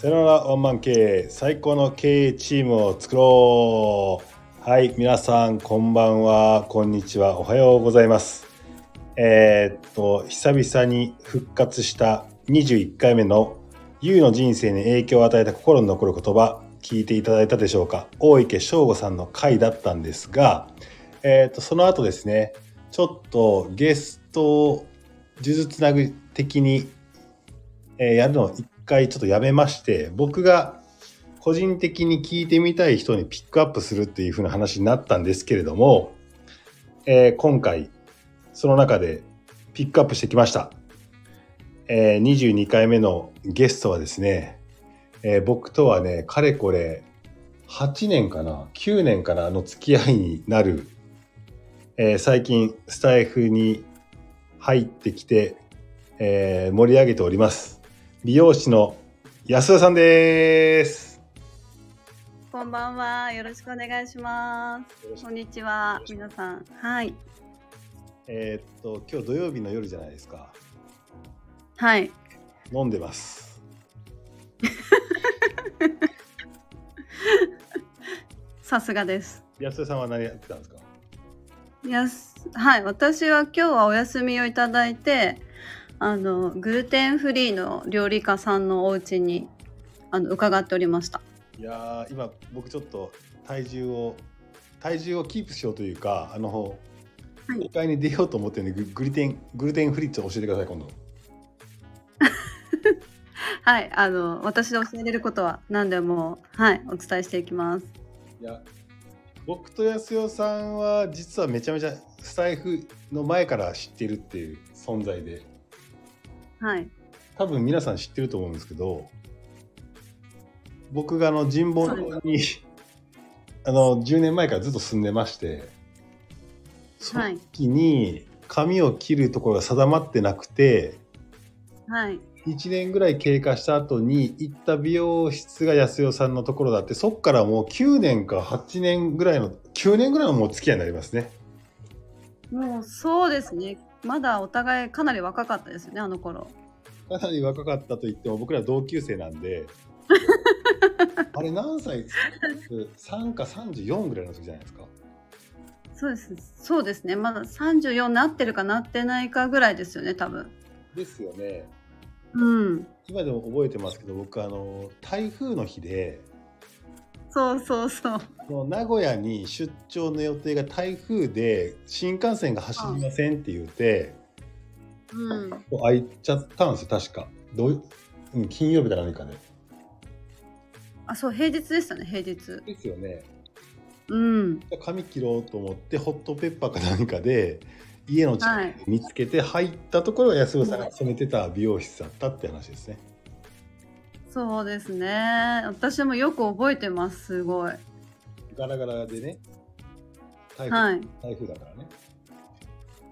さよならワンマン経営最高の経営チームを作ろう。はい皆さんこんばんは。こんにちは。おはようございます。えーっと久々に復活した21回目の YOU の人生に影響を与えた心に残る言葉聞いていただいたでしょうか？大池翔吾さんの回だったんですが、えーっとその後ですねちょっとゲストを呪術つなぐ的に、えーやるのを回ちょっとやめまして僕が個人的に聞いてみたい人にピックアップするっていう風な話になったんですけれども、えー今回その中でピックアップしてきました、えー22回目のゲストはですね、えー僕とはねかれこれ8年かな9年かなの付き合いになる、えー最近スタイフに入ってきて、え盛り上げております。美容師の安田さんですこんばんは。よろしくお願いします。こんにちは、皆さん。はい。えーっと今日土曜日の夜じゃないですかはい。飲んでます さすがです。安田さんは何やってたんですか？やすはい。私は今日はお休みをいただいて、あの、グルテンフリーの料理家さんのお家にあの伺っておりました。いやー今僕ちょっと体重を体重をキープしようというかあのはい公開に出ようと思ってるんでググルテングルテンフリッツ教えてください今度 はい。あの、私で教えれることは何でも、はい、お伝えしていきます。いや僕と安代さんは実はめちゃめちゃスタイフの前から知ってるっていう存在ではい。多分皆さん知ってると思うんですけど僕があの神保町にあの10年前からずっと住んでましてその時に髪を切るところが定まってなくてはい。1年ぐらい経過した後に行った美容室が安代さんのところだってそっからもう9年か8年ぐらいの9年ぐらいのもう付き合いになりますねもうそうですね。まだお互いかなり若かったですよね、あの頃。かなり若かったと言っても僕ら同級生なんで あれ何歳？ですか3か34ぐらいの時じゃないですかそうです。そうですね。まだ34なってるかなってないかぐらいですよね、多分。ですよねうん。今でも覚えてますけど僕あの台風の日でそうそうそう。名古屋に出張の予定が台風で新幹線が走りませんって言って、うん。もう空いちゃったんですよ確かどううん金曜日か何かであ、そう、平日でしたね、平日。ですよねうん。髪切ろうと思ってホットペッパーか何かで家の近はいくに見つけて入ったところが安代さんが勤めてた美容室だったって話ですね。そうですね。私もよく覚えてます、すごい。ガラガラでね台風,、はい。台風だからね。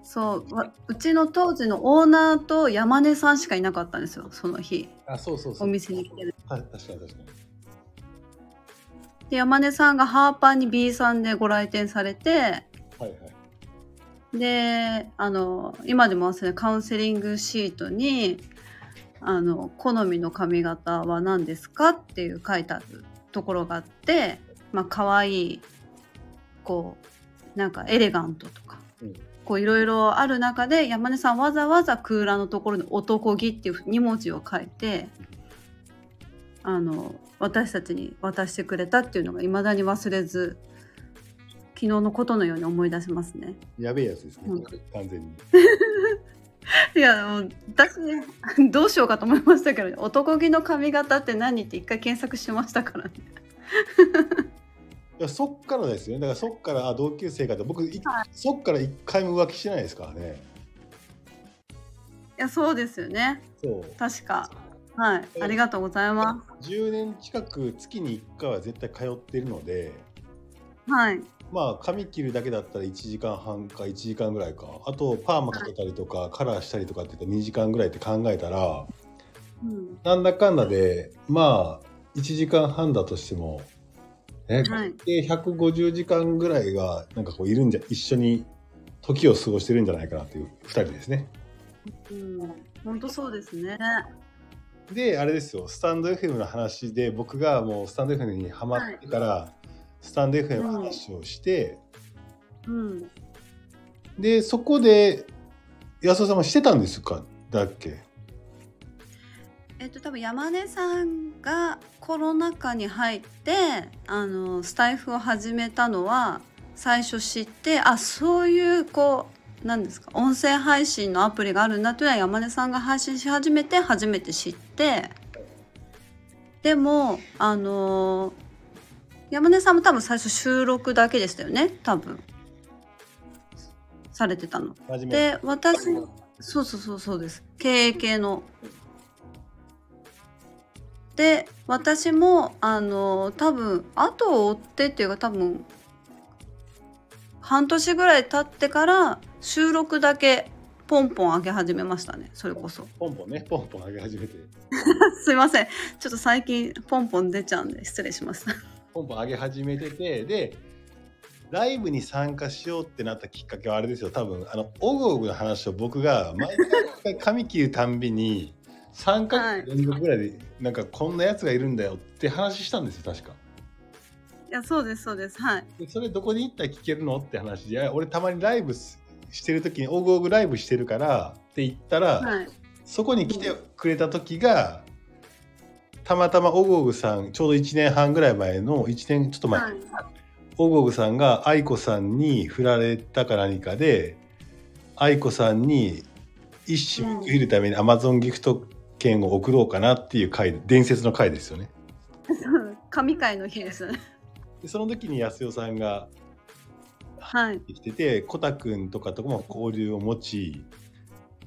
そうわうちの当時のオーナーと山根さんしかいなかったんですよその日あそうそうそう。お店に来てるはい確かに確かに。で山根さんがハーパーに B さんでご来店されてはいはい。であの今でも忘れないカウンセリングシートにあの好みの髪型は何ですかっていう書いてあるところがあってまあ可愛いこうなんかエレガントとか、うんこういろいろある中で山根さんわざわざ空欄のところに「男気」っていう2文字を書いてあの私たちに渡してくれたっていうのがいまだに忘れず昨日のことのように思い出せますね。やべえやつですね、うん完全に。いやもう私どうしようかと思いましたけど、ね、男気の髪型って何って一回検索しましたからね。いやそっからですよね。だからそっからあ同級生かって僕、いそっから一回も浮気してないですからね。いやそうですよねそう。確かはいありがとうございま10年近く月に1回は絶対通ってるので。す。はいまあ髪切るだけだったら1時間半か1時間ぐらいか。あとパーマかけたりとかカラーしたりとかって言ったら2時間ぐらいって考えたらうん。なんだかんだでまあ1時間半だとしてもえ、はい。で150時間ぐらいがなんかこういるんじゃ一緒に時を過ごしてるんじゃないかなという2人ですね。うん。本当そうですね。であれですよ。スタンド FM の話で僕がもうスタンド FM にハマってから、スタンド FM の話をして、うん。でそこで安尾さんもしてたんですか？だっけ？えっと多分山根さんがコロナ禍に入ってあのスタイフを始めたのは最初知ってあそういうこうなんですか音声配信のアプリがあるんだというのは山根さんが配信し始めて初めて知ってでもあの山根さんも多分最初収録だけでしたよね？多分。されてたの。で私そうそうそうそうです。経営系の。で私もあの多分後を追ってっていうか多分半年ぐらい経ってから収録だけポンポン上げ始めましたね。それこそ。ポンポンね。ポンポン上げ始めて。すいません。ちょっと最近ポンポン出ちゃうんで失礼しましたポンポン上げ始めててでライブに参加しようってなったきっかけはあれですよ。多分あのオグオグの話を僕が毎回髪切るたんびに3回連続ぐらいで、なんかこんなやつがいるんだよって話したんですよ確か。いやそうですそうです。はい。でそれどこに行ったら聞けるのって話で俺たまにライブすしてる時にオグオグライブしてるからって言ったら、はい。そこに来てくれた時がたまたまオグオグさんちょうど1年半ぐらい前の1年ちょっと前、はい。オグオグさんが愛子さんに振られたか何かで愛子さんに一種報いるためにアマゾンギフト券を送ろうかなっていう回伝説の回ですよね。神回の日ですね。でその時に安代さんがはい。来ててコタくんとかとも交流を持ち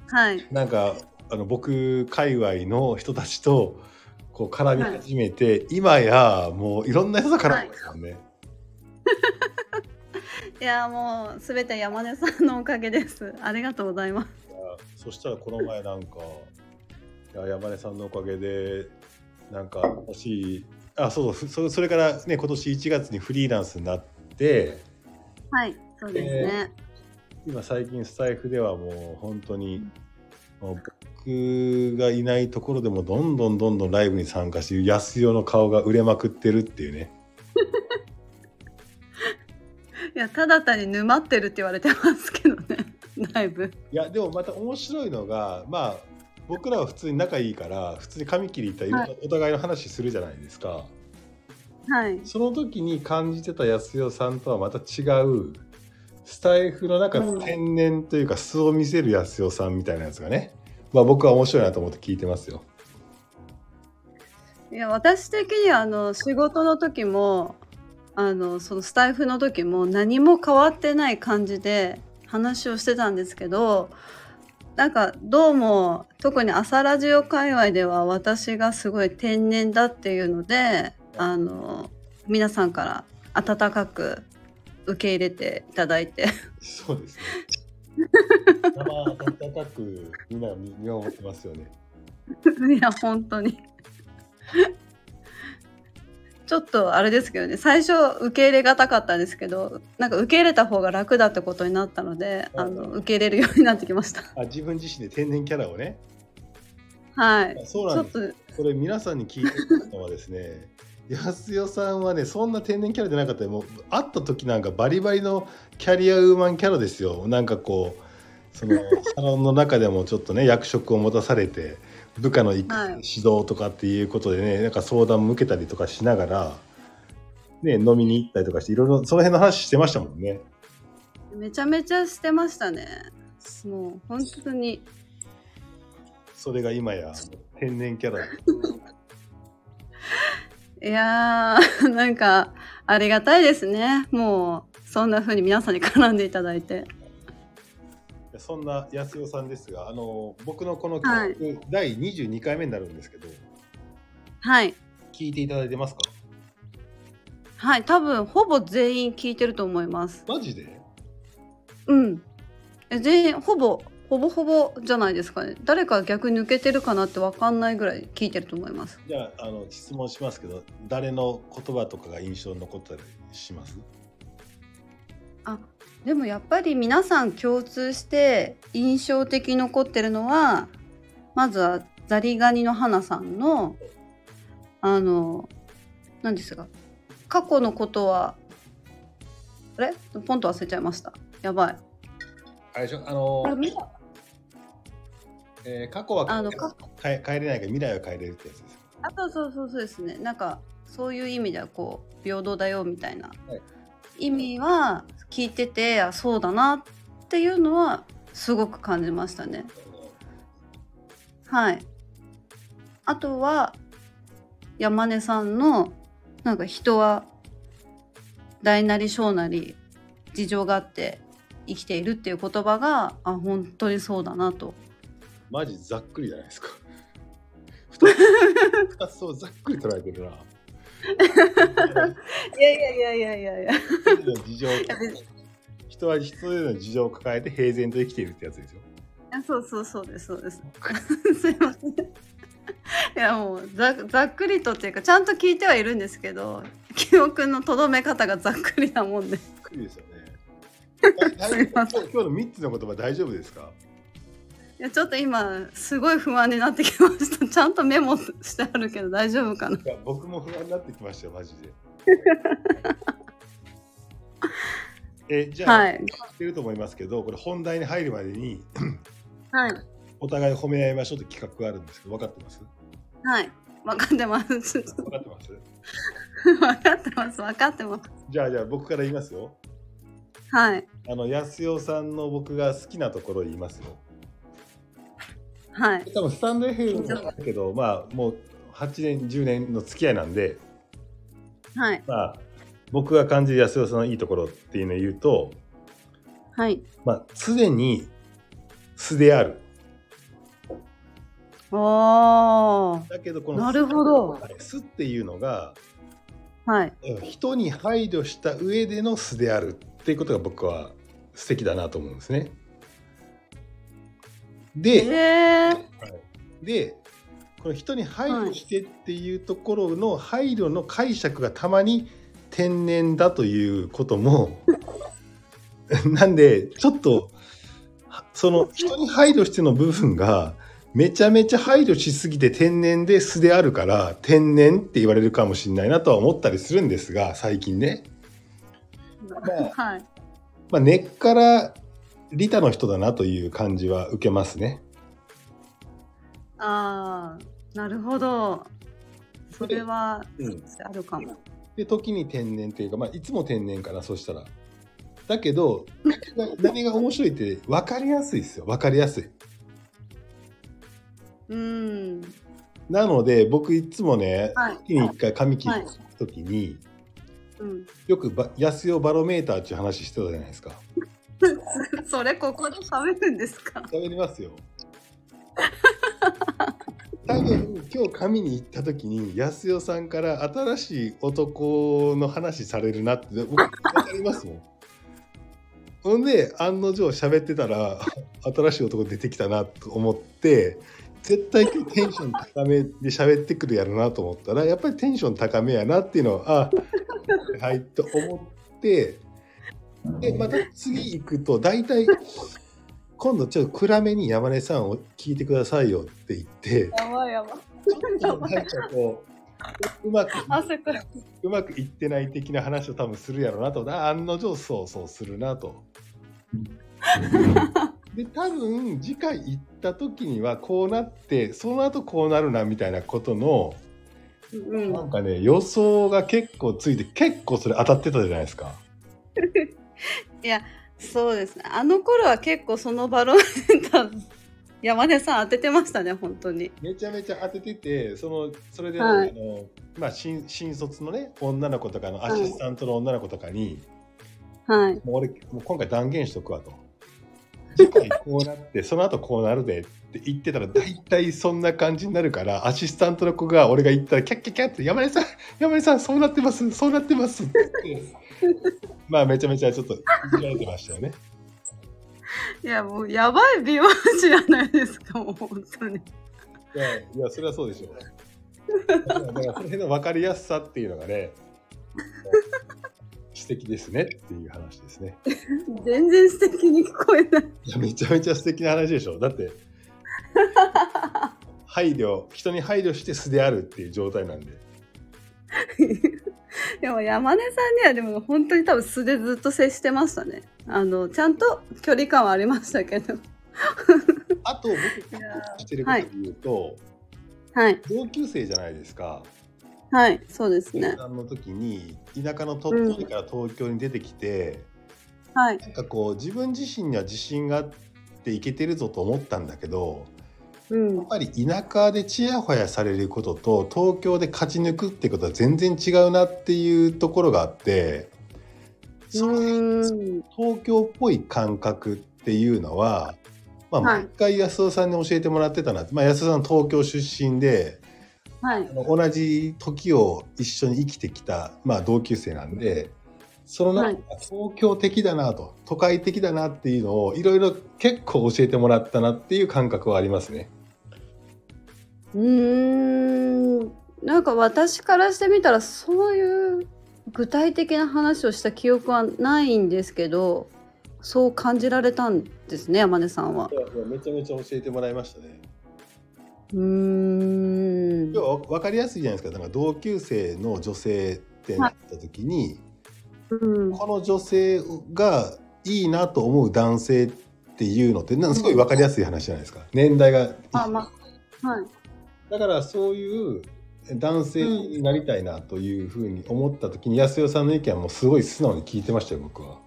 はい。なんかあの僕界隈の人たちとこう絡み始めて、今やもういろんな人と絡んでますよね。いやもうすべて山根さんのおかげです。ありがとうございます。そしたらこの前なんかいや山根さんのおかげでなんか私あそうそうそそれからね今年1月にフリーランスになってはいそうですね、今最近スタイフではもう本当にもう僕がいないところでもどんどんどんどんライブに参加して安代の顔が売れまくってるっていうね。いやただ単に沼ってるって言われてますけどね。だいぶ。いやでもまた面白いのがまあ僕らは普通に仲いいから普通に髪切り行ったらはい。お互いの話するじゃないですか。はい。その時に感じてた安代さんとはまた違うスタイフの中うん。の天然というか素を見せる安代さんみたいなやつがね、まあ、僕は面白いなと思って聞いてますよ。いや私的にはあの仕事の時もあのそのスタイフの時も何も変わってない感じで話をしてたんですけどなんかどうも特に朝ラジオ界隈では私がすごい天然だっていうのであの皆さんから温かく受け入れていただいてそうですね。生温かくみんなが見見守ってますよね。いや本当に ちょっとあれですけどね最初受け入れがたかったんですけどなんか受け入れた方が楽だってことになったのであの受け入れるようになってきましたあ自分自身で天然キャラをね。はいそうなんです。とこれ皆さんに聞いてるのはですね安代さんはねそんな天然キャラでなかったよ。もう会った時なんかバリバリのキャリアウーマンキャラですよ。なんかこうその サロンの中でもちょっとね役職を持たされて部下の指導とかっていうことでねなんか相談も受けたりとかしながら、ね、飲みに行ったりとかしていろいろその辺の話してましたもんね。めちゃめちゃしてましたね。もう本当に。それが今や天然キャラ いやー なんかありがたいですね。もうそんな風に皆さんに絡んでいただいて。そんな安代さんですがあの僕のこのはい。企画、第22回目になるんですけどはい。聞いていただいてますか？はい多分ほぼ全員聞いてると思います。マジで？うん。え全員ほぼほぼほぼじゃないですかね。誰か逆に抜けてるかなってわかんないぐらい聞いてると思います。じゃああの質問しますけど誰の言葉とかが印象に残ったりします？あでもやっぱり皆さん共通して印象的に残ってるのはまずはザリガニの花さんのあの何ですか？過去のことはあれ？ポンと忘れちゃいました。やばい。あれでしょ？あのあれ見たえー過去はあの変え変えれないけど未来は変えれるってやつです。あそうそうそうそうですね。なんかそういう意味ではこう平等だよみたいな。はい。意味は聞いててあそうだなっていうのはすごく感じましたね。はい。あとは山根さんのなんか人は大なり小なり事情があって生きているっていう言葉があ本当にそうだなとマジざっくりじゃないですか。二つ二つをざっくり捉えてるな。いやいやいやいやいやいや事情人は一人の事情を抱えて平然と生きているってやつですよ。あそうそうそうですそうです すいませんいやもうざざっくりとっていうかちゃんと聞いてはいるんですけど記憶のとどめ方がざっくりなもんでざっくりですよね。今日今日の三つの言葉大丈夫ですか？いやちょっと今すごい不安になってきました。ちゃんとメモしてあるけど大丈夫かな。いや僕も不安になってきましたよマジで。えじゃあ、はい。知ってると思いますけどこれ本題に入るまでにはい。お互い褒め合いましょうって企画があるんですけど分かってます？はい。分かってます。分かってます？分かってます。分かってます。じゃあじゃあ僕から言いますよ。はい。あの安代さんの僕が好きなところ言いますよはい。多分スタンド FM だけどまあもう8年10年の付き合いなんではい。まあ僕が感じる安代さんのいいところっていうのを言うとはい。まあ常に素である。おー。だけどこのなるほど。はい素っていうのがはい。人に配慮した上での素であるっていうことが僕は素敵だなと思うんですね。で、えー、でこの人に配慮してっていうところの配慮の解釈がたまに天然だということも なんでちょっとその人に配慮しての部分がめちゃめちゃ配慮しすぎて天然で素であるから天然って言われるかもしれないなとは思ったりするんですが最近ね、はい。まあ、根っから利他の人だなという感じは受けますね。ああなるほど。それはうん。あるかも。で時に天然っていうか、まあ、いつも天然かなそしたら。だけど 何が面白いって分かりやすいですよ。分かりやすい。うん。なので僕いつもねはい。月に1回髪切るはい。時に、うん。よくば安代バロメーターっていう話してたじゃないですか。それここで喋るんですか？喋りますよ。多分今日髪に行った時に安代さんから新しい男の話されるなって僕分かりますもん。ほんで案の定喋ってたら新しい男出てきたなと思って絶対今日テンション高めで喋ってくるやろなと思ったらやっぱりテンション高めやなっていうのはあはいと思ってでまた次行くと大体今度ちょっと暗めに山根さんを聞いてくださいよって言ってやばいやばいなんかこううまくうまくいってない的な話を多分するやろうなとあ案の定そうそうするなと。で多分次回行った時にはこうなってその後こうなるなみたいなことのうんなんかね予想が結構ついて結構それ当たってたじゃないですか。いやそうですね。あの頃は結構そのバロメーター山根さん当ててましたね本当に。めちゃめちゃ当てててそのそれで、はい。あのまあ、新新卒のね女の子とかのアシスタントの女の子とかに、はい。もう俺もう今回断言しとくわと。次回こうなってその後こうなるでって言ってたら大体そんな感じになるからアシスタントの子が俺が言ったらキャッキャッキャッって山根さん山根さんそうなってますそうなってますって言ってまあめちゃめちゃちょっといじられてましたよね。いやもうやばい美容師じゃないですかもう本当にいやいやそれはそうでしょう。だからその辺の分かりやすさっていうのがね素敵ですねっていう話ですね。全然素敵に聞こえないいやめちゃめちゃ素敵な話でしょ。だって配慮人に配慮して素であるっていう状態なんで。でも山根さんにはでも本当に多分素でずっと接してましたね。あのちゃんと距離感はありましたけど。あと僕してることで言うと、はい。同級生じゃないですか。はいそうですね。の時に田舎の鳥取から東京に出てきて、はい。なんかこう自分自身には自信があっていけてるぞと思ったんだけどうん。やっぱり田舎でちやほやされることと東京で勝ち抜くってことは全然違うなっていうところがあってそのうん東京っぽい感覚っていうのは、まあ、はい。毎回安尾さんに教えてもらってたな、まあ、安尾さん東京出身ではい。同じ時を一緒に生きてきた、まあ、同級生なんでその中で東京的だなと都会的だなっていうのをいろいろ結構教えてもらったなっていう感覚はありますね。うーん。なんか私からしてみたらそういう具体的な話をした記憶はないんですけどそう感じられたんですね山根さんは。いやいやめちゃめちゃ教えてもらいましたね。うーん。要は分かりやすいじゃないですか。なんか同級生の女性ってなった時に、うん。この女性がいいなと思う男性っていうのってなんかすごい分かりやすい話じゃないですか。年代があまはいだからそういう男性になりたいなというふうに思った時に安代さんの意見はもうすごい素直に聞いてましたよ僕は。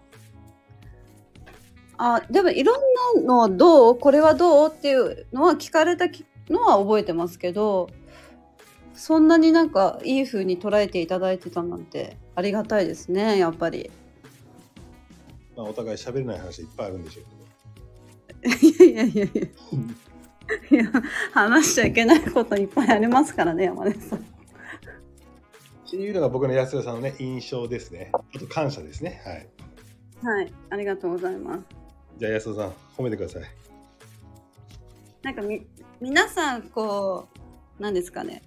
あでもいろんなのはどうこれはどうっていうのは聞かれたきのは覚えてますけどそんなになんかいい風に捉えていただいてたなんてありがたいですねやっぱり。まあ、お互い喋れない話いっぱいあるんでしょうけど。いやいやいやいや。いや話しちゃいけないこといっぱいありますからね山根さん。っていうのが僕の安代さんのね印象ですね。あと感謝ですね。はい。はいありがとうございます。じゃあ安代さん褒めてください。なんかみ皆さんこうなんですかね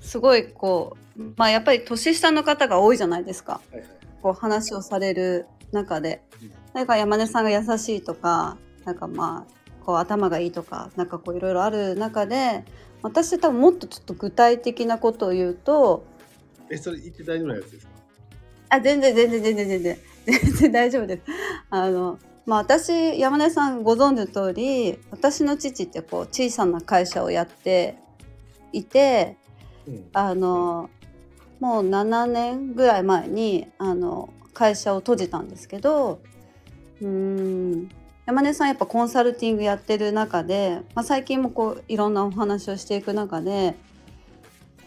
すごいこうまあやっぱり年下の方が多いじゃないですか。はいはい。こう話をされる中でうんなんか山根さんが優しいとかなんかまあこう頭がいいとかなんかこういろいろある中で私多分もっとちょっと具体的なことを言うとえそれ言って大丈夫なやつですか？あ全然全然全然全然 全然大丈夫です。あのまあ私山根さんご存知の通り私の父ってこう小さな会社をやっていてうん。あのもう7年ぐらい前にあの会社を閉じたんですけどうーん山根さんやっぱコンサルティングやってる中で、まあ、最近もこういろんなお話をしていく中で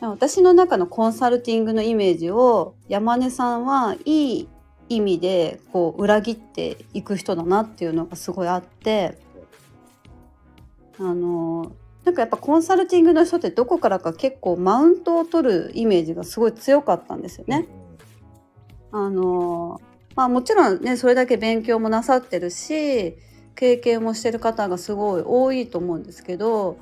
私の中のコンサルティングのイメージを山根さんはいい意味でこう裏切っていく人だなっていうのがすごいあってあのなんかやっぱコンサルティングの人ってどこからか結構マウントを取るイメージがすごい強かったんですよね。あのまあもちろんねそれだけ勉強もなさってるし経験もしてる方がすごい多いと思うんですけど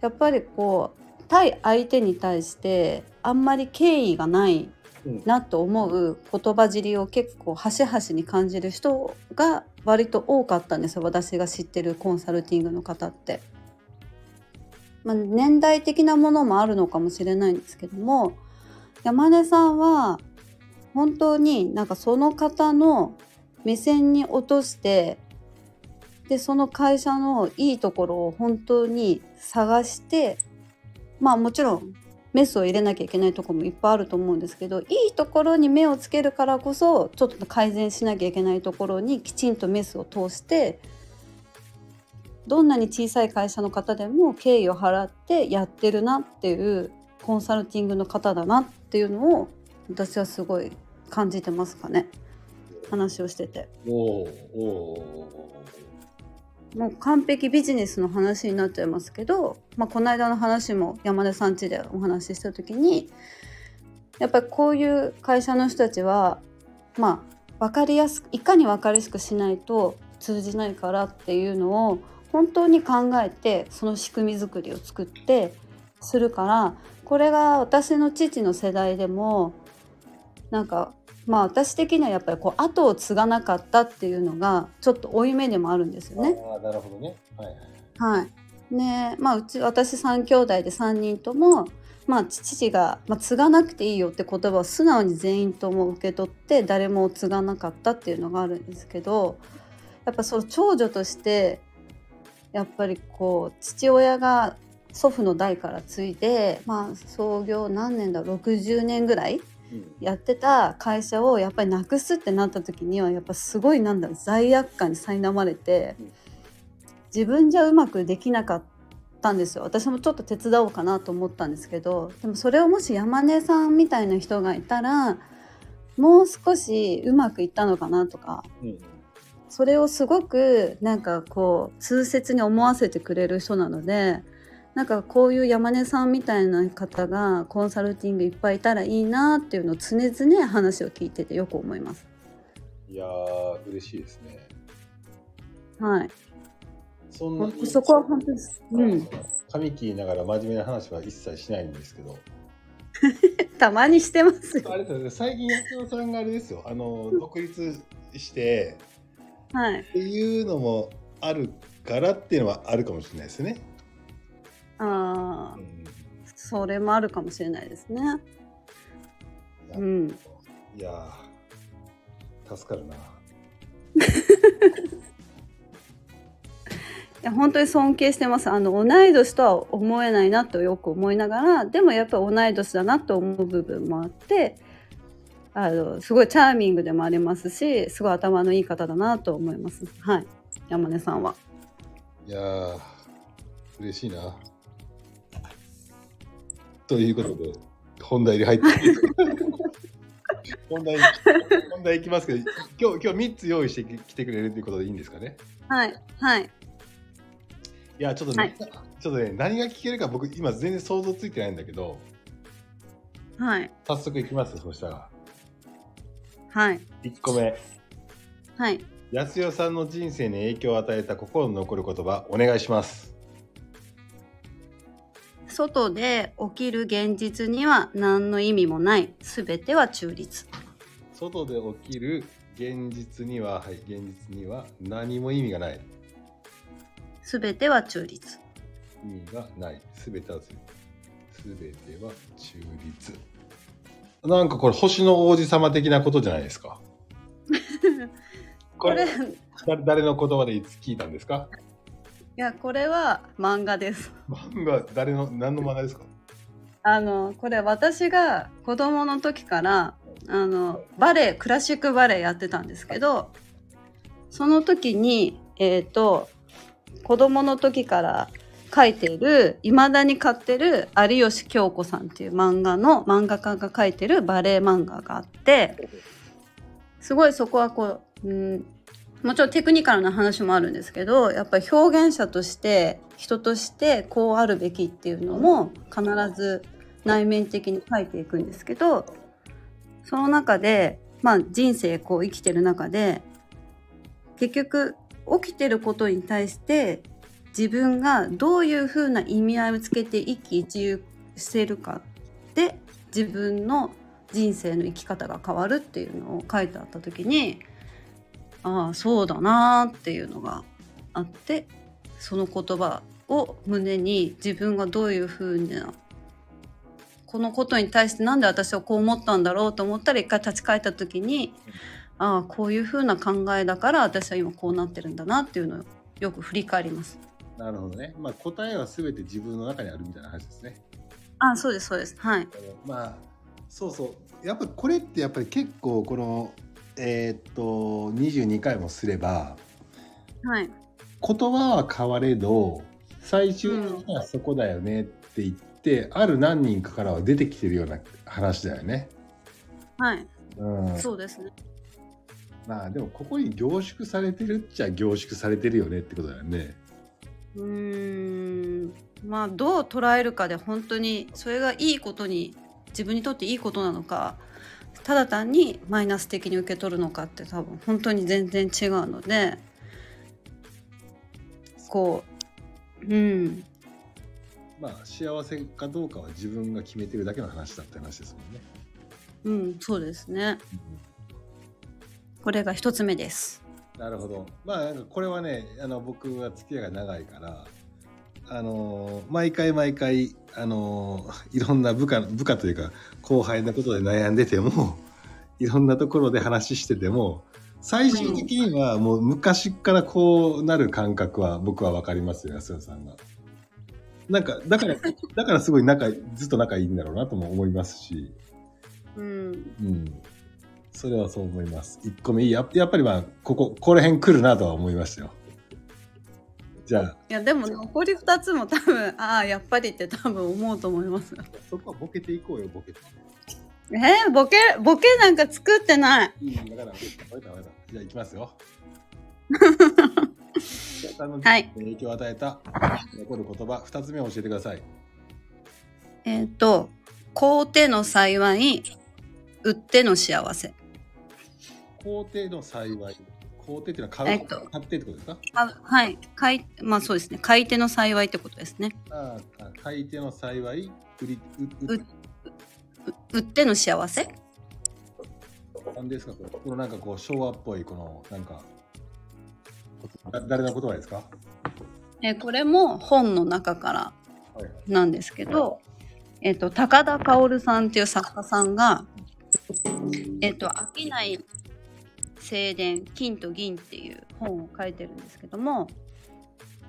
やっぱりこう対相手に対してあんまり敬意がないうん。なと思う言葉尻を結構端々に感じる人が割と多かったんですよ私が知ってるコンサルティングの方って。まあ、年代的なものもあるのかもしれないんですけども山根さんは本当になんかその方の目線に落としてでその会社のいいところを本当に探してまあもちろんメスを入れなきゃいけないとこもいっぱいあると思うんですけどいいところに目をつけるからこそちょっと改善しなきゃいけないところにきちんとメスを通してどんなに小さい会社の方でも敬意を払ってやってるなっていうコンサルティングの方だなっていうのを私はすごい感じてますかね。話をしてて。おおおもう完璧ビジネスの話になっちゃいますけど、まあ、この間の話も山根さん家でお話しした時にやっぱりこういう会社の人たちはまあ分かりやすくいかに分かりやすくしないと通じないからっていうのを本当に考えてその仕組み作りを作ってするからこれが私の父の世代でもなんかまあ私的にはやっぱりこう後を継がなかったっていうのがちょっと負い目でもあるんですよね。ああなるほどね。はいはい。はい、ねまあうち私3兄弟で3人ともまあ父が、まあ、継がなくていいよって言葉を素直に全員とも受け取って誰も継がなかったっていうのがあるんですけどやっぱその長女としてやっぱりこう父親が祖父の代から継いで、まあ、創業何年だ60年ぐらいやってた会社をやっぱりなくすってなった時にはやっぱすごいなんだろう罪悪感に苛まれて自分じゃうまくできなかったんですよ。私もちょっと手伝おうかなと思ったんですけどでもそれをもし山根さんみたいな人がいたらもう少しうまくいったのかなとか、それをすごくなんかこう痛切に思わせてくれる人なのでなんかこういう山根さんみたいな方がコンサルティングいっぱいいたらいいなっていうのを常々話を聞いててよく思います。いやー嬉しいですね。はい。そんなにそこは本当です。うん。髪切りながら真面目な話は一切しないんですけど。たまにしてますよ。あれですよね最近安野さんがあれですよあの独立してはい。っていうのもあるからっていうのはあるかもしれないですね。ああう、んそれもあるかもしれないですね。うん。いやー助かるな。いや本当に尊敬してますあの同い年とは思えないなとよく思いながらでもやっぱり同い年だなと思う部分もあってあのすごいチャーミングでもありますしすごい頭のいい方だなと思いますはい山根さんは。いやー嬉しいな。ということで本題に入って 本題に本題いきますけど今日今日3つ用意してきてくれるということでいいんですかね？はいはい。いやちょっとね、はい。ちょっとね何が聞けるか僕今全然想像ついてないんだけどはい。早速いきますそしたら。はい。1個目。はい。安代さんの人生に影響を与えた心に残る言葉お願いします外で起きる現実には何の意味もない。全ては中立。外で起きる現実にははい現実には何も意味がない。全ては中立。意味がない。全ては全ては中立。なんかこれ星の王子様的なことじゃないですか。こ これれ誰誰の言葉でいつ聞いたんですか？いやこれは漫画です。漫画誰の何の漫画ですか？あのこれ私が子供の時からあのバレエクラシックバレエやってたんですけどその時にえっ、と子供の時から書いているいまだに買ってる有吉京子さんっていう漫画の漫画家が書いてるバレエ漫画があってすごいそこはこう、うん、もちろんテクニカルな話もあるんですけどやっぱり表現者として人としてこうあるべきっていうのも必ず内面的に書いていくんですけどその中で、まあ、人生こう生きてる中で結局起きてることに対して自分がどういうふうな意味合いをつけて一喜一憂してるかで自分の人生の生き方が変わるっていうのを書いてあった時にああそうだなーっていうのがあってその言葉を胸に自分がどういうふうなこのことに対してなんで私はこう思ったんだろうと思ったら一回立ち返った時にああこういうふうな考えだから私は今こうなってるんだなっていうのをよく振り返ります。なるほどね。まあ答えは全て自分の中にあるみたいな話ですね。あそうですそうですはいまあそうそうやっぱこれってやっぱり結構このえーっと22回もすればはい。言葉は変われど最終的にはそこだよねって言って、ある何人かからは出てきてるような話だよね。はい。うん、そうですね。まあでもここに凝縮されてるっちゃ凝縮されてるよねってことだよね。うーん。まあどう捉えるかで本当にそれがいいことに自分にとっていいことなのかただ単にマイナス的に受け取るのかって多分本当に全然違うのでこううんまあ幸せかどうかは自分が決めてるだけの話だって話ですもんね。うんそうですねこれが一つ目ですなるほど。まあなんかこれはねあの僕は付き合いが長いからあのー毎回毎回あのーいろんな部下部下というか後輩のことで悩んでても いろんなところで話してても最終的にはもう昔からこうなる感覚は僕は分かりますよ安田さんが。なんかだから だからすごい仲ずっと仲いいんだろうなとも思いますし。うんうん。それはそう思います。1個目いい。ややっぱりまあ、ここ、この辺来るなとは思いましたよ。じゃあ、いやでも残り2つも多分ああやっぱりって多分思うと思いますそこはボケていこうよ、ボケて。えー、ボケボケなんか作ってないうん、だから。じゃあ行きますよ。はい影響を与えた残る言葉、2つ目を教えてください。えっ、と買うての幸い売っての幸せ皇帝の幸い。皇帝っていうのは買う、えっと買ってってことですか？あはい。買いまあそうですね。買い手の幸いってことですね。ああ、買い手の幸い、売り、う、うう売っての幸せ？何ですかこれ？このなんかこう昭和っぽいこのなんかだ誰の言葉ですか？えーこれも本の中からなんですけど、えっ、と、高田薫さんっていう作家さんが、えっ、と、飽きない静電、金と銀っていう本を書いてるんですけども、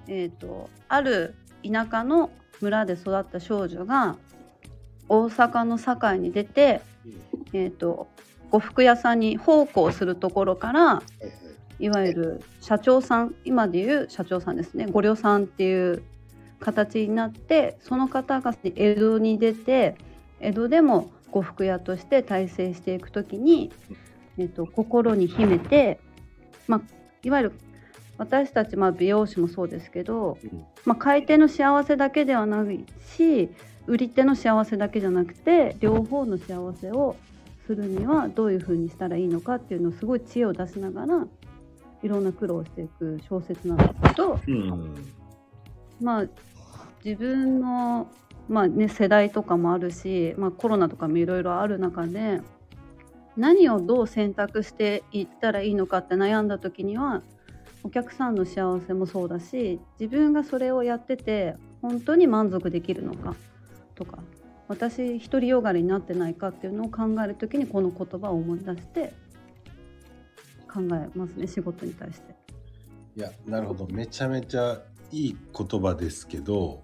えっ、と、ある田舎の村で育った少女が、大阪の堺に出て、えっ、と、呉服屋さんに奉公するところから、いわゆる社長さん今でいう社長さんですね御寮さんっていう形になってその方が江戸に出て江戸でも呉服屋として大成していく時に、えっと、心に秘めて、まあ、いわゆる私たち、まあ、美容師もそうですけど、うん。まあ、買い手の幸せだけではないし売り手の幸せだけじゃなくて両方の幸せをするにはどういうふうにしたらいいのかっていうのをすごい知恵を出しながらいろんな苦労をしていく小説なんですけどうん。まあ自分の、まあね、世代とかもあるし、まあ、コロナとかもいろいろある中で何をどう選択していったらいいのかって悩んだ時にはお客さんの幸せもそうだし自分がそれをやってて本当に満足できるのかとか私独りよがりになってないかっていうのを考える時にこの言葉を思い出して考えますね仕事に対して。いやなるほど。めちゃめちゃいい言葉ですけど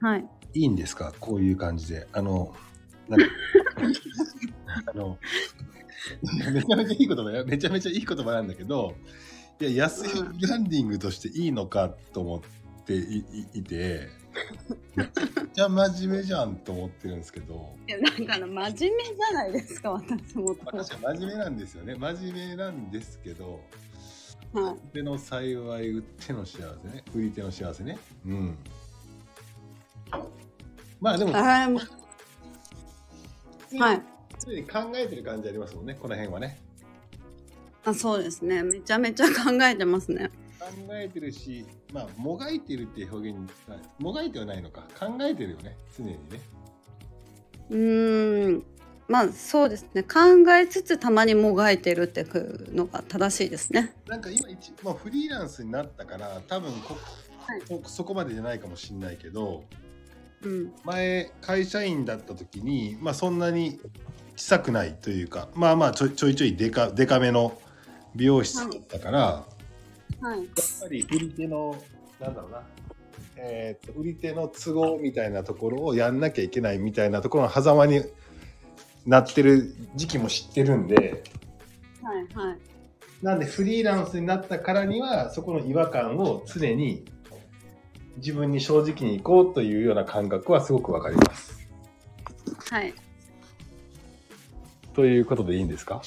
はい、いいんですか？こういう感じで。あのあの。めちゃめちゃいい言葉や。めちゃめちゃいい言葉なんだけどいや安いブランディングとしていいのかと思っていいいてめちゃ真面目じゃんと思ってるんですけど。いやなんかあの真面目じゃないですか私もとも私は真面目なんですよね。真面目なんですけどとはい。売手の幸い売っての幸せね。売り手の幸せね。うん。まあでもあはい。常に考えてる感じありますもんねこの辺はね。あそうですね。めちゃめちゃ考えてますね。考えてるしまあもがいてるっていう表現にあもがいてはないのか。考えてるよね常にね。うーん。まあそうですね。考えつつたまにもがいてるっていうのが正しいですね。なんか今一、まあ、フリーランスになったから多分こ、はい。そそこまでじゃないかもしれないけどうん。前会社員だった時に、まあ、そんなに小さくないというかまあまあちょいちょいちょいデカデカめの美容室だったから、はい。やっぱり売り手のなんだろうな、えーと売り手の都合みたいなところをやんなきゃいけないみたいなところの狭間になってる時期も知ってるんではいはい。なんでフリーランスになったからにはそこの違和感を常に自分に正直にいこうというような感覚はすごくわかります。はいということでいいんですか？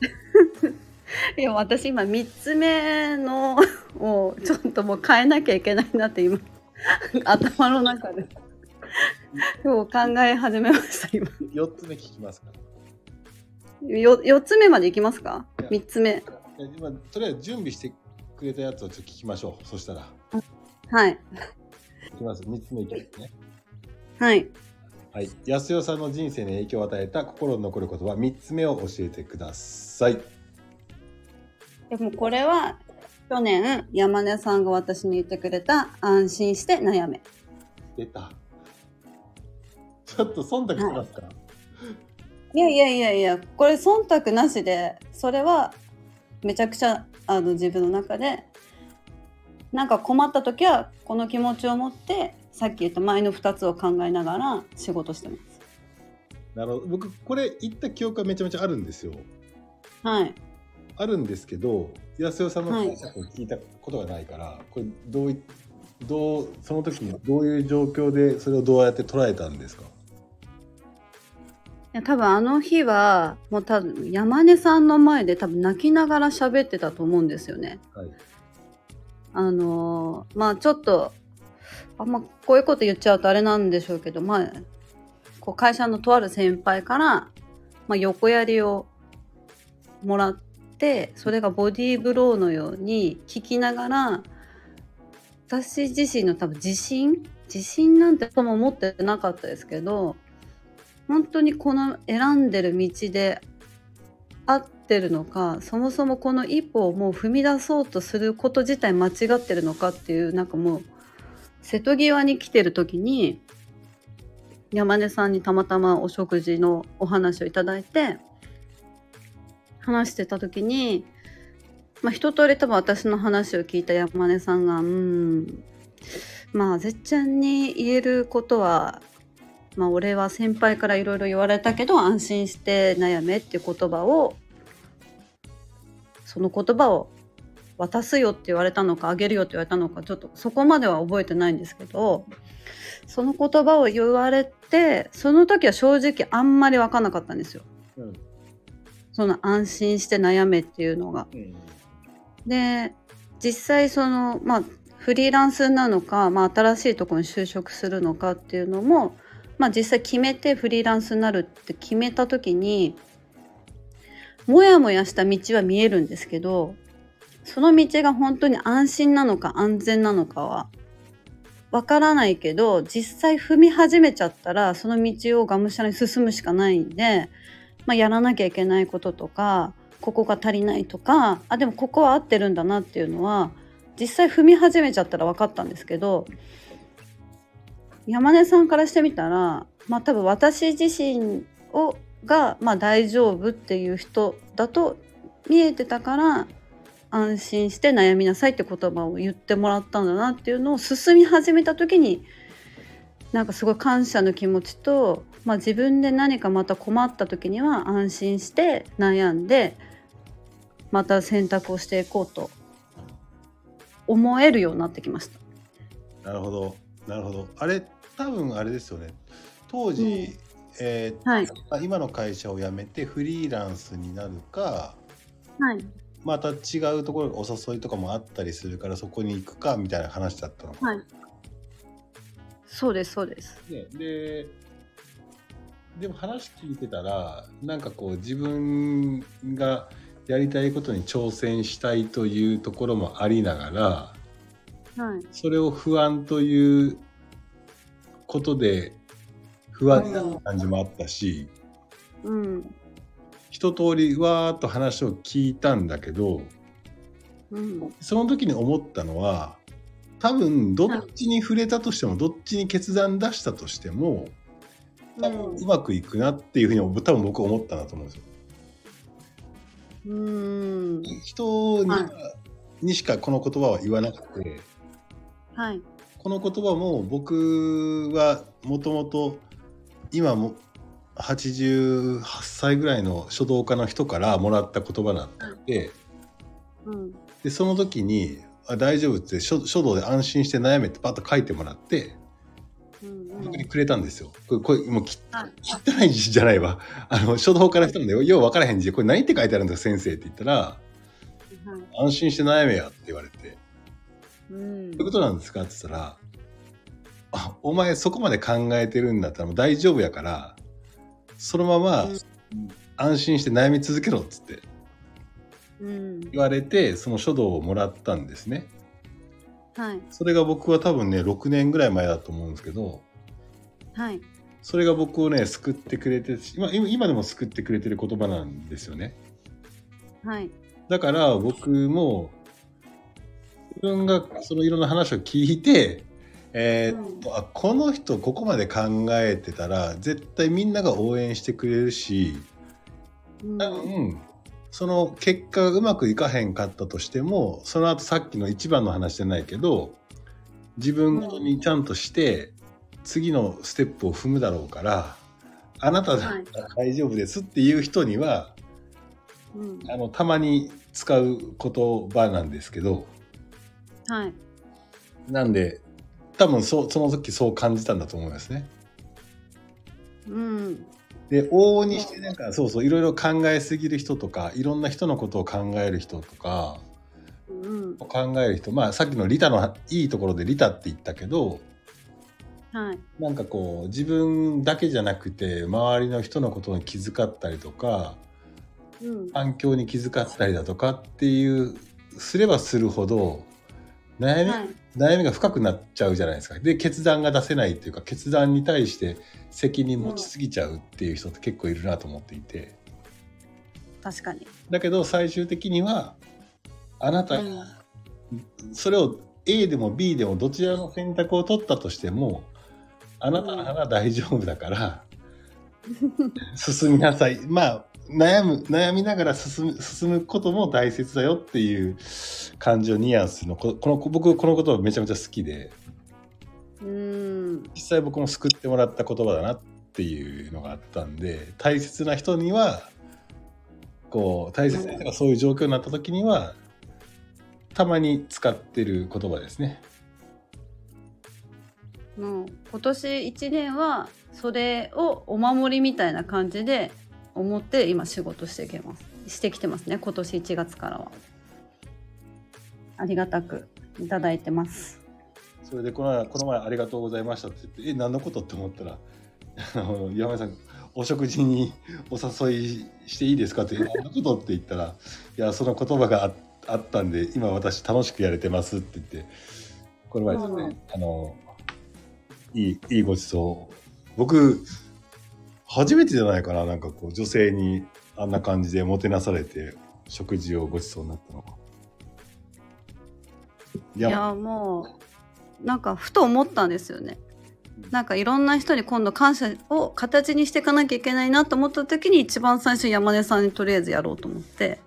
いや私今3つ目のをちょっともう変えなきゃいけないなって今 頭の中で今日考え始めました今 ?4 つ目聞きますか？よ4つ目までいきますか？3つ目今とりあえず準備してくれたやつをちょっと聞きましょう。そしたら。はいいきます。3つ目いきますね。はいはい。安代さんの人生に影響を与えた心に残る言葉3つ目を教えてください。でもこれは去年、山根さんが私に言ってくれた安心して悩め。出た。ちょっと忖度してますか、いやいやいやいや、これ忖度なしで、それはめちゃくちゃあの自分の中で、なんか困った時はこの気持ちを持って、さっき言った前の2つを考えながら仕事してます。なるほど。僕、これ言った記憶がめちゃめちゃあるんですよ。はい。あるんですけど、安代さんのはい解釈を聞いたことがないから、これどういどうその時にどういう状況でそれをどうやって捉えたんですか？いや多分あの日はもう多分山根さんの前で多分泣きながら喋ってたと思うんですよね。はい。あのーまあちょっとあんまこういうこと言っちゃうとあれなんでしょうけどまあこう会社のとある先輩から、まあ、横槍をもらってそれがボディーブローのように聞きながら私自身の多分自信自信なんてとも思ってなかったですけど本当にこの選んでる道で合ってるのかそもそもこの一歩をもう踏み出そうとすること自体間違ってるのかっていうなんかもう瀬戸際に来てる時に山根さんにたまたまお食事のお話をいただいて話してた時に、まあ、一通り多分私の話を聞いた山根さんが「うんまあ絶ちゃんに言えることはまあ俺は先輩からいろいろ言われたけど安心して悩めっていう言葉をその言葉を渡すよって言われたのかあげるよって言われたのかちょっとそこまでは覚えてないんですけどその言葉を言われてその時は正直あんまり分かんなかったんですよ。うん。その安心して悩めっていうのが。で実際そのまあフリーランスなのか、まあ、新しいところに就職するのかっていうのも、まあ、実際決めてフリーランスになるって決めた時にもやもやした道は見えるんですけどその道が本当に安心なのか安全なのかはわからないけど実際踏み始めちゃったらその道をがむしゃらに進むしかないんで、まあ、やらなきゃいけないこととかここが足りないとかあでもここは合ってるんだなっていうのは実際踏み始めちゃったら分かったんですけど山根さんからしてみたらまあ多分私自身をが、まあ、大丈夫っていう人だと見えてたから安心して悩みなさいって言葉を言ってもらったんだなっていうのを進み始めた時になんかすごい感謝の気持ちと、まあ、自分で何かまた困った時には安心して悩んでまた選択をしていこうと思えるようになってきました。なるほど。なるほど。あれ多分あれですよね。当時、うんえーはい、あ今の会社を辞めてフリーランスになるか。はい、また違うところお誘いとかもあったりするからそこに行くかみたいな話だったのか、はい。そうです、そうです。ね、ででも話聞いてたらなんかこう自分がやりたいことに挑戦したいというところもありながらはい、それを不安ということで不安な感じもあったし、うん、一通りわーっと話を聞いたんだけどうん、その時に思ったのは多分どっちに触れたとしてもどっちに決断出したとしても多分うまくいくなっていうふうに多分僕思ったなと思うんですよ。うん、人に,、はにしかこの言葉は言わなくてはい、この言葉も僕はもともと今も88歳ぐらいの書道家の人からもらった言葉なんでうん、でその時に「あ大丈夫」って書書道で安心して悩めってパッと書いてもらってうん、僕にくれたんですよ。これこれもうきはい。汚い字じゃないわ。あの書道からしたんでよう分からへん字。でこれ何って書いてあるんですか先生って言ったらはい、安心して悩めやって言われて。うん。どういうことなんですか？って言ったら、あ、お前そこまで考えてるんだったらもう大丈夫やから、そのままうん。安心して悩み続けろっつってうん、言われて、その書道をもらったんですね。はい、それが僕は多分ね、6年ぐらい前だと思うんですけど、はい、それが僕をね、救ってくれて、今今今でも救ってくれてる言葉なんですよね。はい、だから僕も自分がそのいろんな話を聞いて、えーっとあこの人ここまで考えてたら絶対みんなが応援してくれるしうん。多分その結果がうまくいかへんかったとしてもその後さっきの一番の話じゃないけど自分にちゃんとして次のステップを踏むだろうからあなただったら大丈夫ですっていう人にはうん。あのたまに使う言葉なんですけどはい。なんで多分そうその時そう感じたんだと思いますね。うん。で往々にしてなんかそうそういろいろ考えすぎる人とかいろんな人のことを考える人とかうん。考える人まあさっきのリタのいいところでリタって言ったけどはい。なんかこう自分だけじゃなくて周りの人のことに気遣ったりとかうん。環境に気遣ったりだとかっていうすればするほど悩み、はい。悩みが深くなっちゃうじゃないですか。で決断が出せないっていうか決断に対して責任持ちすぎちゃうっていう人って結構いるなと思っていて。確かに。だけど最終的にはあなたがうん。それを A でも B でもどちらの選択を取ったとしてもあなたなら大丈夫だから進みなさい。まあ悩む悩みながら進む進むことも大切だよっていう感じのニュアンスのここの僕このことめちゃめちゃ好きでうん実際僕も救ってもらった言葉だなっていうのがあったんで大切な人にはこう大切な人がそういう状況になった時にはたまに使ってる言葉ですね。もう今年1年はそれをお守りみたいな感じで思って今仕事してきます。してきてますね。今年1月からは。ありがたくいただいてます。それでこの前この前ありがとうございましたって言ってえ何のことって思ったらあの山根さんお食事にお誘いしていいですかってえ何のことって言ったらいやその言葉がああったんで今私楽しくやれてますって言ってこの前ですね、うんあのいいいいごちそう僕初めてじゃないかな。なんかこう女性にあんな感じでもてなされて食事をごちそうになったのが。いいやもうなんかふと思ったんですよね。なんかいろんな人に今度感謝を形にしていかなきゃいけないなと思った時に一番最初山根さんにとりあえずやろうと思って。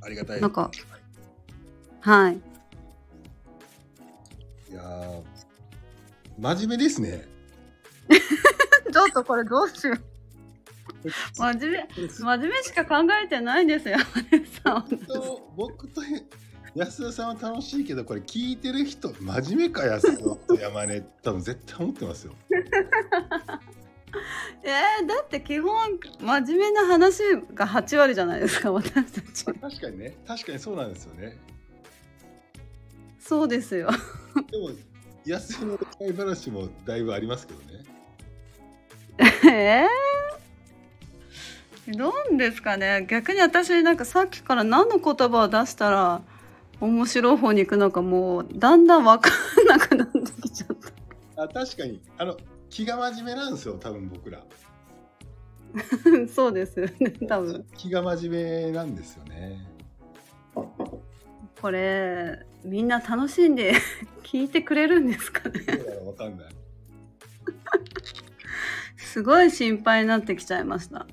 ありがたい。なんかはい。いやー真面目ですね。ちょっとこれどうしよう 真面目 真面目しか考えてないですよさんと僕と安田さんは楽しいけどこれ聞いてる人真面目か安田と山根多分絶対思ってますよ。えー、だって基本真面目な話が8割じゃないですか私たち確かにね確かにそうなんですよね。そうですよでも安田の恋愛話もだいぶありますけどね。えー、どうですかね？逆に私なんかさっきから何の言葉を出したら面白い方に行くのかもうだんだん分かんなくなってきちゃったあ確かにあの気が真面目なんですよ多分僕ら。そうですよね多分気が真面目なんですよね。これみんな楽しんで 聞いてくれるんですかね？わかんない。すごい心配になってきちゃいました。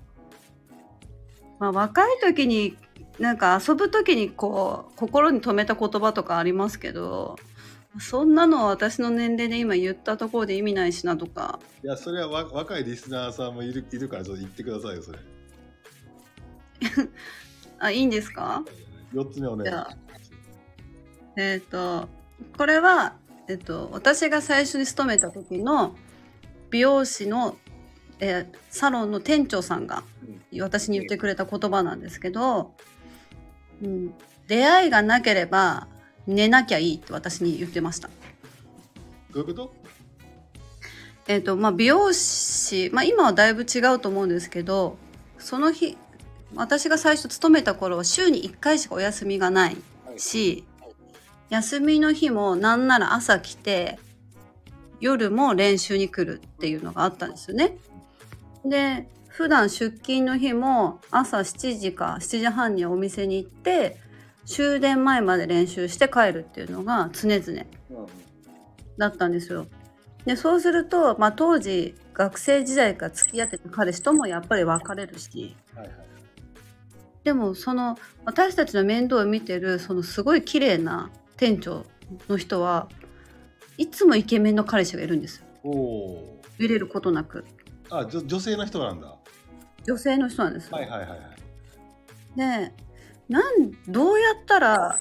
まあ、若い時になんか遊ぶ時にこう心に留めた言葉とかありますけどそんなのは私の年齢で今言ったところで意味ないしなとかいやそれはわ若いリスナーさんもいるいるからちょっと言ってくださいよそれ。あいいんですか？4つ目お願いしまじゃあえっ、とこれは、えっと私が最初に勤めた時の美容師の、えーサロンの店長さんが私に言ってくれた言葉なんですけど、うん、出会いがなければ寝なきゃいいって私に言ってました。す。どういうこと？えっ、とまあ美容師、まあ、今はだいぶ違うと思うんですけどその日私が最初勤めた頃は週に1回しかお休みがないし休みの日もなんなら朝来て夜も練習に来るっていうのがあったんですよね。で普段出勤の日も朝7時か7時半にお店に行って終電前まで練習して帰るっていうのが常々だったんですよ。でそうすると、まあ、当時学生時代から付き合ってた彼氏ともやっぱり別れるしはいはいでもその私たちの面倒を見てるそのすごい綺麗な店長の人はいつもイケメンの彼氏がいるんですよ。おお入れることなく。あじょ女性の人なんだ。は女性の人なんですよ、いはいはいはい。でなんどうやったら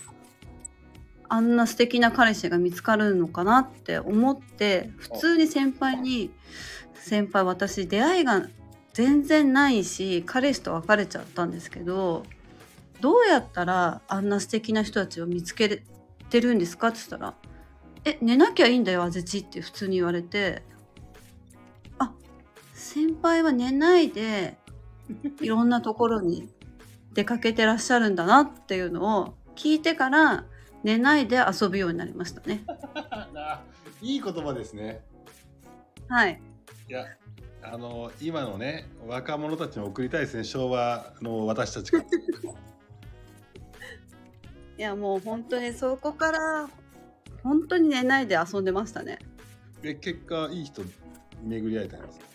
あんな素敵な彼氏が見つかるのかなって思って普通に先輩に「先輩私出会いが全然ないし彼氏と別れちゃったんですけどどうやったらあんな素敵な人たちを見つけてるんですか?」って言ったら「え寝なきゃいいんだよあぜち」って普通に言われて「あ先輩は寝ないで いろんなところに出かけてらっしゃるんだなっていうのを聞いてから寝ないで遊ぶようになりましたね。いい言葉ですねはい。いやあの今のね若者たちに送りたいですね昭和の私たちがいやもう本当にそこから本当に寝ないで遊んでましたね。え結果いい人巡り合えたんですか？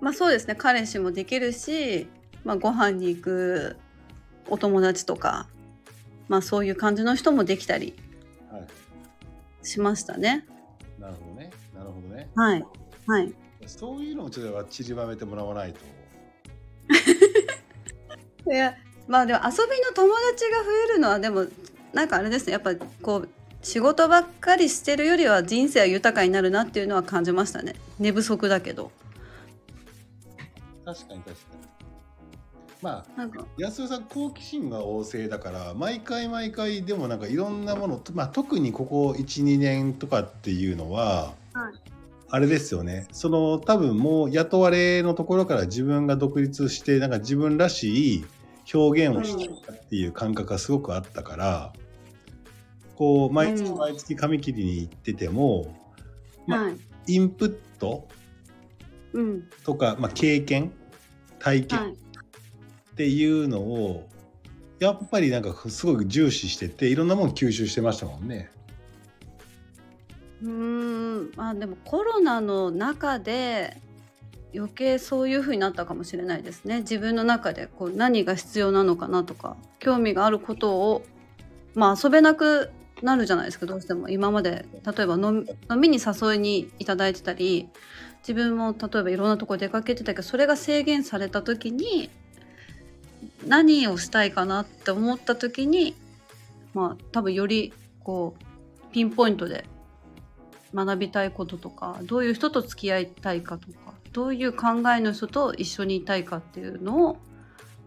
まあそうですね彼氏もできるし、まあ、ご飯に行くお友達とか、まあ、そういう感じの人もできたりはいしましたね。なるほどねなるほどねはい。はい。そういうのをちょっと散りばめてもらわないと いやまあでも遊びの友達が増えるのはでもなんかあれですね。やっぱこう仕事ばっかりしてるよりは人生は豊かになるなっていうのは感じましたね。寝不足だけど。確かに確かに。まあなんか。安尾さん好奇心が旺盛だから毎回毎回でもなんかいろんなもの、まあ、特にここ12年とかっていうのは、はい。あれですよね。その多分もう雇われのところから自分が独立してなんか自分らしい表現をしていたっていう感覚がすごくあったから、こう毎月うん。毎月髪切りに行ってても、まはい。インプットうん。とか、まあ、経験体験、はい。っていうのをやっぱりなんかすごく重視してていろんなもの吸収してましたもんね。うーん。まあでもコロナの中で余計そういう風になったかもしれないですね。自分の中でこう何が必要なのかなとか興味があることをまあ遊べなくなるじゃないですか。どうしても。今まで例えば飲み飲みに誘いにいただいてたり自分も例えばいろんなとこ出かけてたけどそれが制限された時に何をしたいかなって思った時にまあ多分よりこうピンポイントで学びたいこととかどういう人と付き合いたいかとかどういう考えの人と一緒にいたいかっていうのを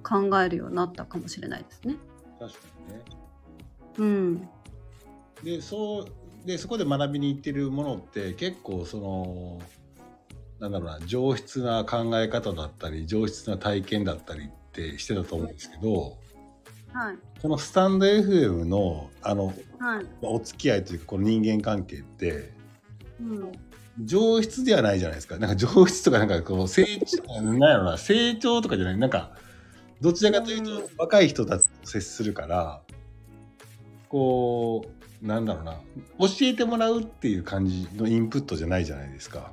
考えるようになったかもしれないですね。確かにね。うん、でそうでそこで学びに行ってるものって結構そのなんだろうな上質な考え方だったり上質な体験だったりってしてたと思うんですけどはい。このスタンド FM のあのはい、お付き合いというかこの人間関係ってうん、上質ではないじゃないですか。なんか上質とかなんかこう成長、なんやろな、成長とかじゃない、なんか、どちらかというと若い人たちと接するから、こう、なんだろうな、教えてもらうっていう感じのインプットじゃないじゃないですか。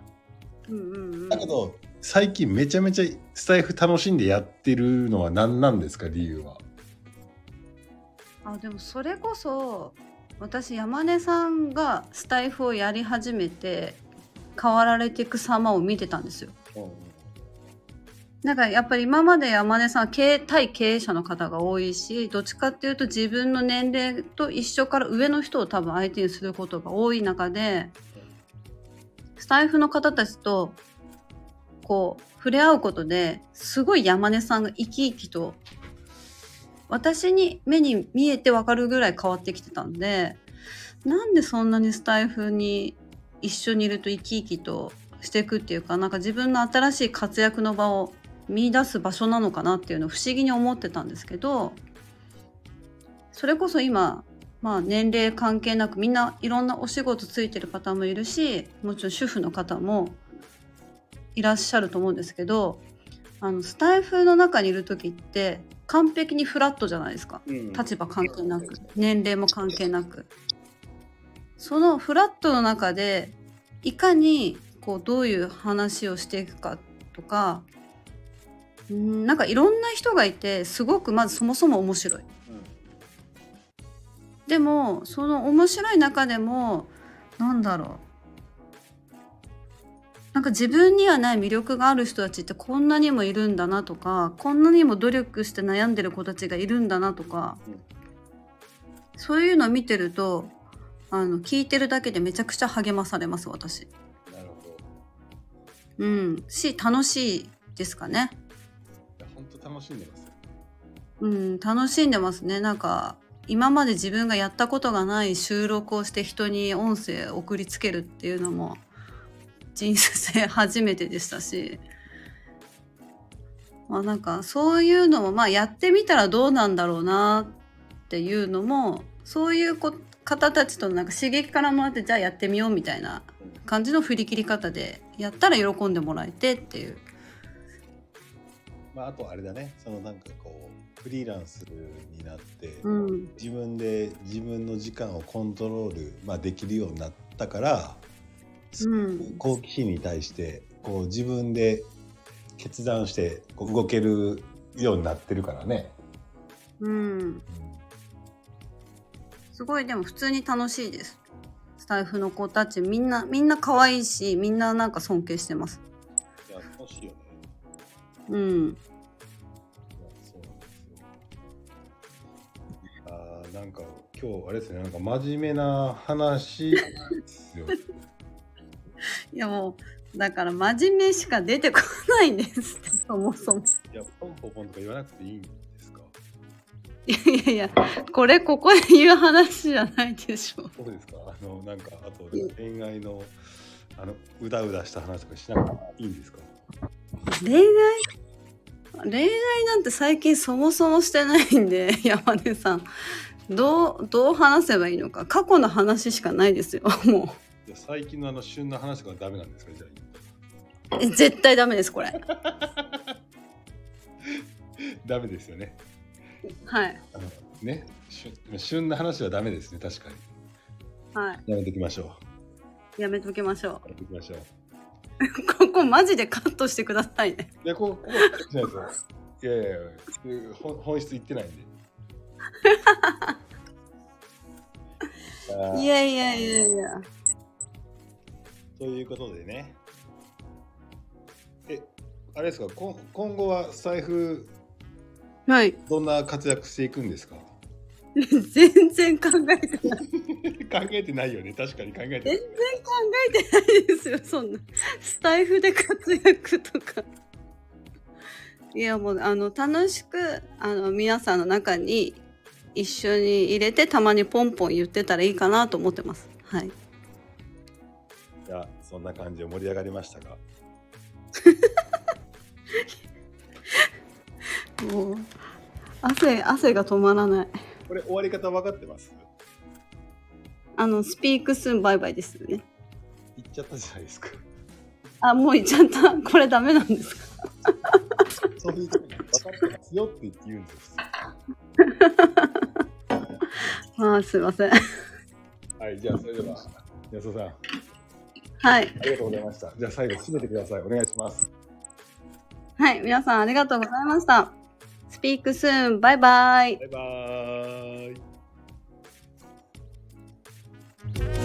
うんうんうんだけど、最近めちゃめちゃスタイフ楽しんでやってるのは何なんですか、理由は。あでもそれこそ私山根さんがスタイフをやり始めて変わられていく様を見てたんですよ。だからやっぱり今まで山根さんは経営対経営者の方が多いしどっちかっていうと自分の年齢と一緒から上の人を多分相手にすることが多い中でスタイフの方たちとこう触れ合うことですごい山根さんが生き生きと私に目に見えてわかるぐらい変わってきてたんでなんでそんなにスタイフに一緒にいると生き生きとしていくっていうかなんか自分の新しい活躍の場を見出す場所なのかなっていうのを不思議に思ってたんですけどそれこそ今まあ年齢関係なくみんないろんなお仕事ついてる方もいるしもちろん主婦の方もいらっしゃると思うんですけどあのスタイフの中にいる時って完璧にフラットじゃないですか。うん。立場関係なく年齢も関係なくそのフラットの中でいかにこうどういう話をしていくかとかうんなんかいろんな人がいてすごくまずそもそも面白い。でもその面白い中でもなんだろう。なんか自分にはない魅力がある人たちってこんなにもいるんだなとかこんなにも努力して悩んでる子たちがいるんだなとか、うん。そういうのを見てるとあの聞いてるだけでめちゃくちゃ励まされます私。なるほど。うん、し楽しいですかね。いや本当楽しんでますよ。うん、楽しんでますね。なんか今まで自分がやったことがない収録をして人に音声送りつけるっていうのも人生初めてでしたし、まあなんかそういうのもまあやってみたらどうなんだろうなっていうのもそういうこ方たちとのなんか刺激からもらってじゃあやってみようみたいな感じの振り切り方でやったら喜んでもらえてっていう。まああとあれだね。そのなんかこうフリーランスになって、うん、自分で自分の時間をコントロールまあできるようになったから、うん、好奇心に対してこう自分で決断してこう動けるようになってるからね。うん。すごいでも普通に楽しいです。スタイフの子たちみんなみんな可愛いしみんななんか尊敬してます。いや楽しいよね。うん。いやそうなんですよ。あーなんか今日あれですねなんか真面目な話。いやもうだから真面目しか出てこないんですそもそも。いやポンポポンとか言わなくていいんですか。いやいやいやこれここで言う話じゃないでしょ。そうですか？あのなんかあと恋愛のあのうだうだした話とかしなくていいんですか？恋愛？恋愛なんて最近そもそもしてないんで 山根さんどうどう話せばいいのか過去の話しかないですよ もいや最近のあの旬な話とかダメなんですか？じゃあ。絶対ダメですこれ ダメですよね。はいね旬旬な話はダメですね確かに。はいやめておきましょう。やめときましょやめておきましょう。うここマジでカットしてくださいねいやここここいやいやいや本本質言ってないんで。いやいやいやいやということでね。え、あれですか、こん今後は財布、はい。どんな活躍していくんですか？全然考えてない。考えてないよね、確かに考えて全然考えてないですよ。そんな。スタイフで活躍とか。いやもうあの楽しくあの皆さんの中に一緒に入れてたまにポンポン言ってたらいいかなと思ってます。はい。いや、そんな感じで盛り上がりましたが。もう汗汗が止まらないこれ終わり方分かってます？あのスピークスンバイバイですよね言っちゃったじゃないですか。あもう言っちゃったこれダメなんですか？そういうとこ分かってますよって言って言うんですよ。あーすいませんはい、じゃあそれでは、安田さん、あはいりがとうございました。じゃあ最後、締めてください。お願いします。はい皆さんありがとうございましたスピークスーンバイバイバイバイ